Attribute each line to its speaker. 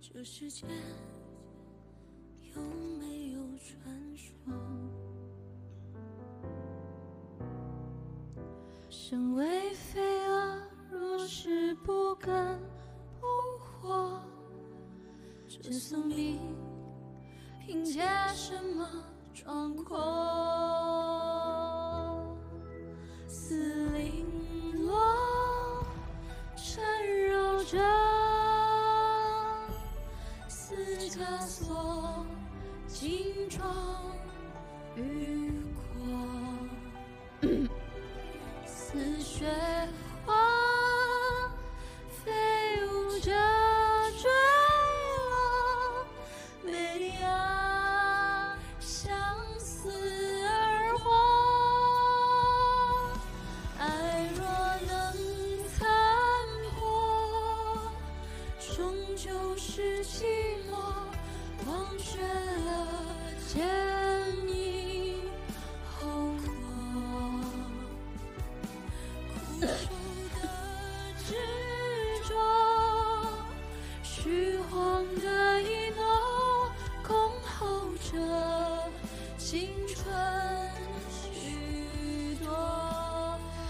Speaker 1: 这世间有没有传说？身为飞蛾，若是不敢扑火，这宿命凭借什么壮阔？生，似枷锁，金装雨过。似雪就是寂寞，忘却了前因后果，苦守的执着，虚晃的一诺，恭候着青春。